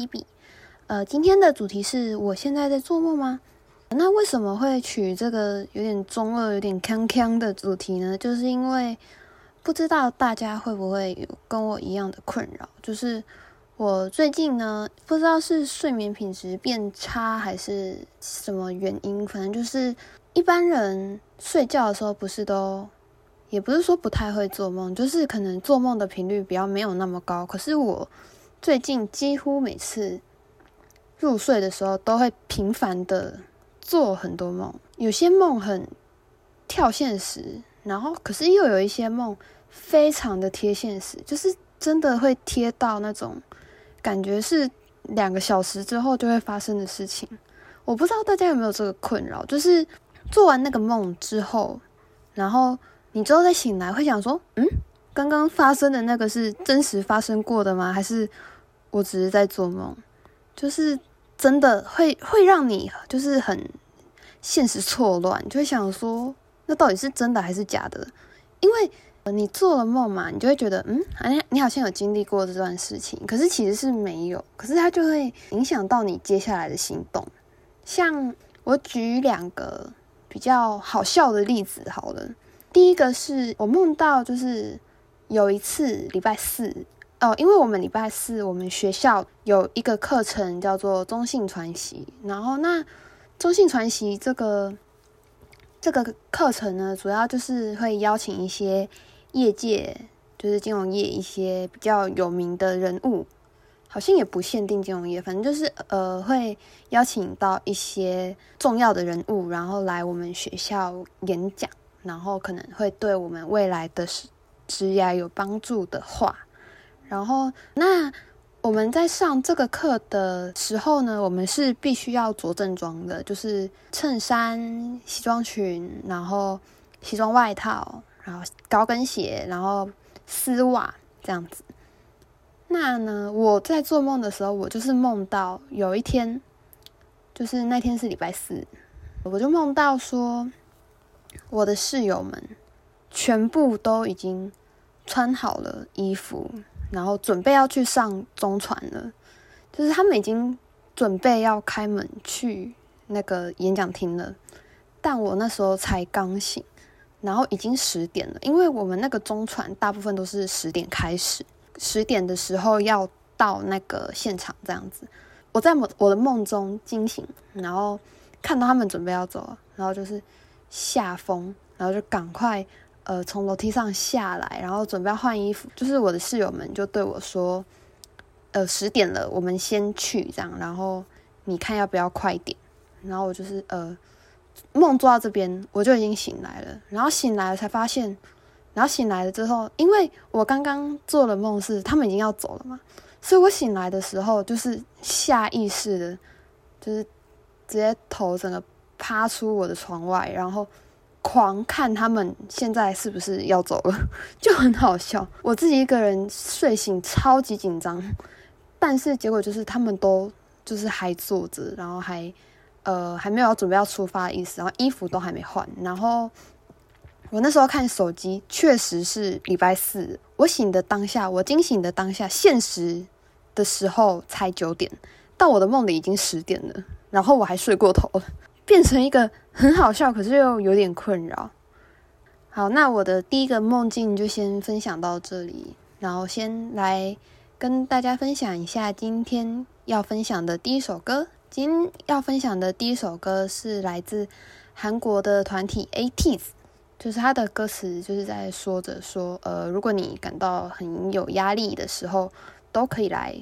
看日落，我是西比。呃，今天的主题是我现在在做梦吗？那为什么会取这个有点中二、有点锵锵的主题呢？就是因为不知道大家会不会有跟我一样的困扰，就是我最近呢，不知道是睡眠品质变差还是什么原因，反正就是一般人睡觉的时候不是都。也不是说不太会做梦，就是可能做梦的频率比较没有那么高。可是我最近几乎每次入睡的时候，都会频繁的做很多梦。有些梦很跳现实，然后可是又有一些梦非常的贴现实，就是真的会贴到那种感觉是两个小时之后就会发生的事情。我不知道大家有没有这个困扰，就是做完那个梦之后，然后。你之后再醒来会想说，嗯，刚刚发生的那个是真实发生过的吗？还是我只是在做梦？就是真的会会让你就是很现实错乱，就会想说，那到底是真的还是假的？因为你做了梦嘛，你就会觉得，嗯，哎，你好像有经历过这段事情，可是其实是没有，可是它就会影响到你接下来的行动。像我举两个比较好笑的例子好了。第一个是我梦到，就是有一次礼拜四哦，因为我们礼拜四我们学校有一个课程叫做中性传习，然后那中性传习这个这个课程呢，主要就是会邀请一些业界，就是金融业一些比较有名的人物，好像也不限定金融业，反正就是呃会邀请到一些重要的人物，然后来我们学校演讲。然后可能会对我们未来的职职业有帮助的话，然后那我们在上这个课的时候呢，我们是必须要着正装的，就是衬衫、西装裙，然后西装外套，然后高跟鞋，然后丝袜这样子。那呢，我在做梦的时候，我就是梦到有一天，就是那天是礼拜四，我就梦到说。我的室友们全部都已经穿好了衣服，然后准备要去上中传了。就是他们已经准备要开门去那个演讲厅了，但我那时候才刚醒，然后已经十点了。因为我们那个中传大部分都是十点开始，十点的时候要到那个现场这样子。我在我我的梦中惊醒，然后看到他们准备要走了，然后就是。下风，然后就赶快呃从楼梯上下来，然后准备要换衣服。就是我的室友们就对我说：“呃，十点了，我们先去这样。然后你看要不要快点？”然后我就是呃梦做到这边，我就已经醒来了。然后醒来了才发现，然后醒来了之后，因为我刚刚做了梦是他们已经要走了嘛，所以我醒来的时候就是下意识的，就是直接头整个。趴出我的床外，然后狂看他们现在是不是要走了，就很好笑。我自己一个人睡醒超级紧张，但是结果就是他们都就是还坐着，然后还呃还没有准备要出发的意思，然后衣服都还没换。然后我那时候看手机，确实是礼拜四。我醒的当下，我惊醒的当下，现实的时候才九点，到我的梦里已经十点了，然后我还睡过头了。变成一个很好笑，可是又有点困扰。好，那我的第一个梦境就先分享到这里，然后先来跟大家分享一下今天要分享的第一首歌。今天要分享的第一首歌是来自韩国的团体 ATEEZ，就是他的歌词就是在说着说，呃，如果你感到很有压力的时候，都可以来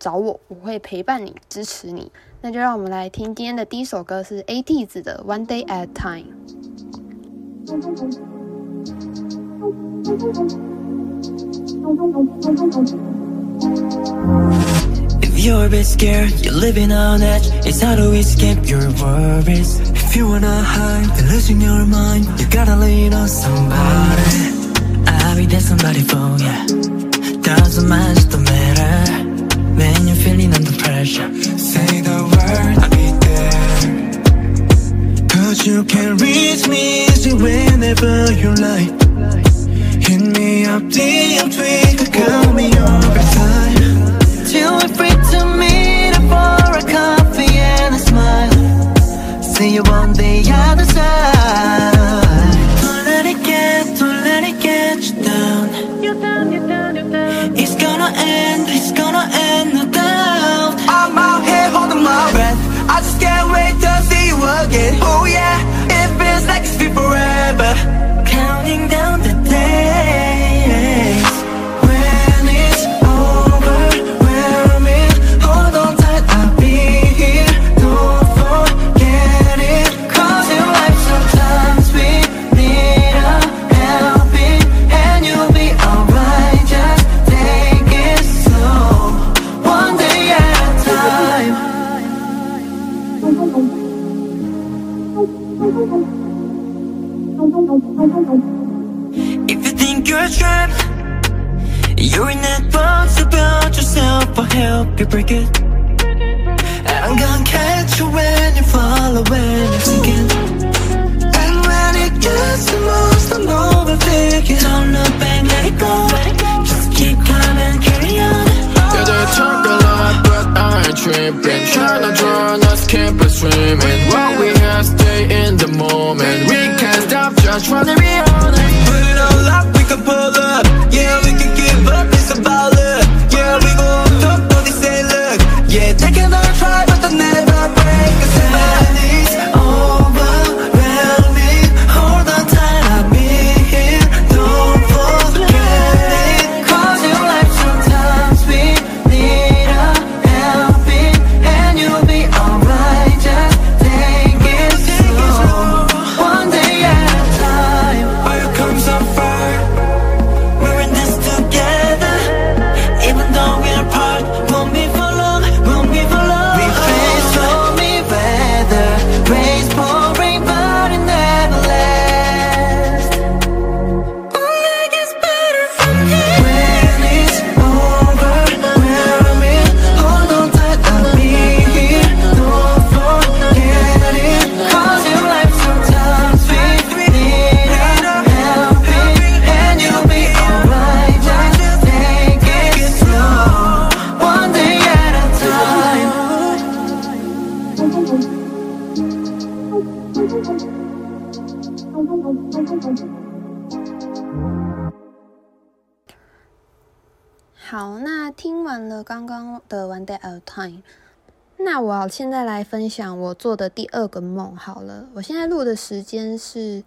找我，我会陪伴你，支持你。那就让我们来听今天的第一首歌，是 ATEEZ 的《One Day at a Time》。If you're a bit scared, you're living on edge It's hard to escape your worries If you wanna hide, you're losing your mind You gotta lean on somebody I'll be there somebody for you Doesn't matter, don't matter When you're feeling under pressure Say the word, I'll be there Cause you can reach me easy whenever you like Hit me up, DM tweet, call me every time till we're free to meet up for a coffee and a smile. See you on the other side. Don't again. Oh yeah, it feels like it's been forever. 好，那听完了刚刚的 One Day at a Time，那我现在来分享我做的第二个梦。好了，我现在录的时间是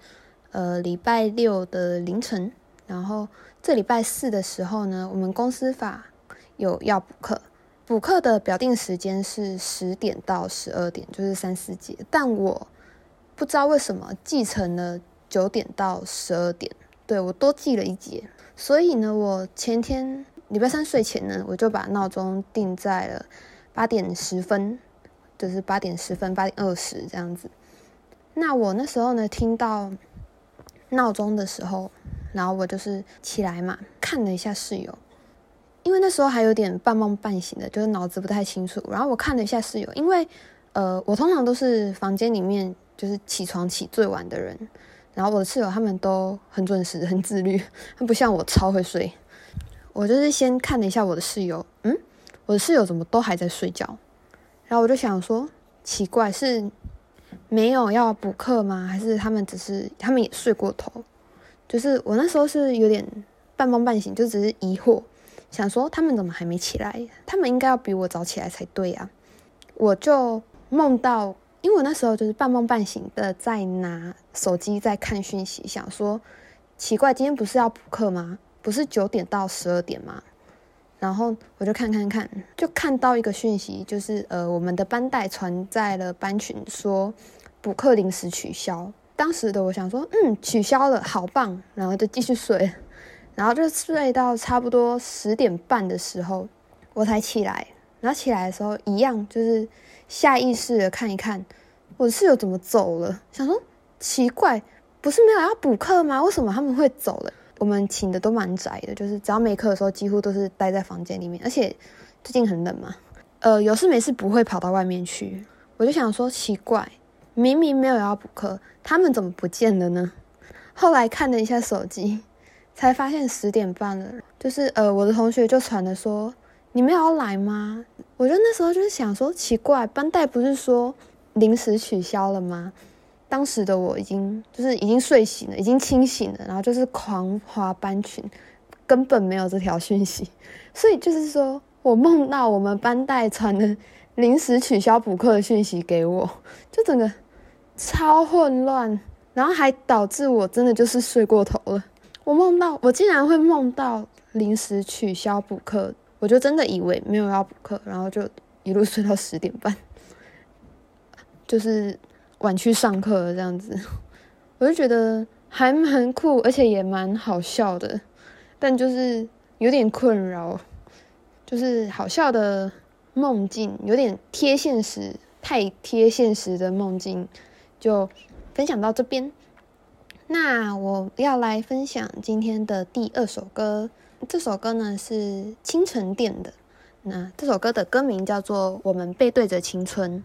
呃礼拜六的凌晨，然后这礼拜四的时候呢，我们公司法有要补课，补课的表定时间是十点到十二点，就是三四节，但我不知道为什么记成了九点到十二点，对我多记了一节，所以呢，我前天礼拜三睡前呢，我就把闹钟定在了八点十分，就是八点十分、八点二十这样子。那我那时候呢，听到闹钟的时候，然后我就是起来嘛，看了一下室友，因为那时候还有点半梦半醒的，就是脑子不太清楚。然后我看了一下室友，因为呃，我通常都是房间里面就是起床起最晚的人，然后我的室友他们都很准时、很自律，不像我超会睡。我就是先看了一下我的室友，嗯，我的室友怎么都还在睡觉，然后我就想说，奇怪，是没有要补课吗？还是他们只是他们也睡过头？就是我那时候是有点半梦半醒，就只是疑惑，想说他们怎么还没起来？他们应该要比我早起来才对啊！我就梦到，因为我那时候就是半梦半醒的在拿手机在看讯息，想说奇怪，今天不是要补课吗？不是九点到十二点吗？然后我就看看看，就看到一个讯息，就是呃，我们的班代传在了班群说补课临时取消。当时的我想说，嗯，取消了，好棒，然后就继续睡，然后就睡到差不多十点半的时候，我才起来。然后起来的时候，一样就是下意识的看一看我的室友怎么走了，想说奇怪，不是没有要补课吗？为什么他们会走了？我们请的都蛮宅的，就是只要没课的时候，几乎都是待在房间里面，而且最近很冷嘛，呃，有事没事不会跑到外面去。我就想说奇怪，明明没有要补课，他们怎么不见了呢？后来看了一下手机，才发现十点半了，就是呃，我的同学就传了说你们要来吗？”我就那时候就是想说，奇怪，班代不是说临时取消了吗？当时的我已经就是已经睡醒了，已经清醒了，然后就是狂滑班群，根本没有这条讯息，所以就是说我梦到我们班代传的临时取消补课的讯息给我，就整个超混乱，然后还导致我真的就是睡过头了。我梦到我竟然会梦到临时取消补课，我就真的以为没有要补课，然后就一路 睡到十点半，就是。晚去上课这样子，我就觉得还蛮酷，而且也蛮好笑的，但就是有点困扰，就是好笑的梦境，有点贴现实，太贴现实的梦境，就分享到这边。那我要来分享今天的第二首歌，这首歌呢是清晨店的，那这首歌的歌名叫做《我们背对着青春》。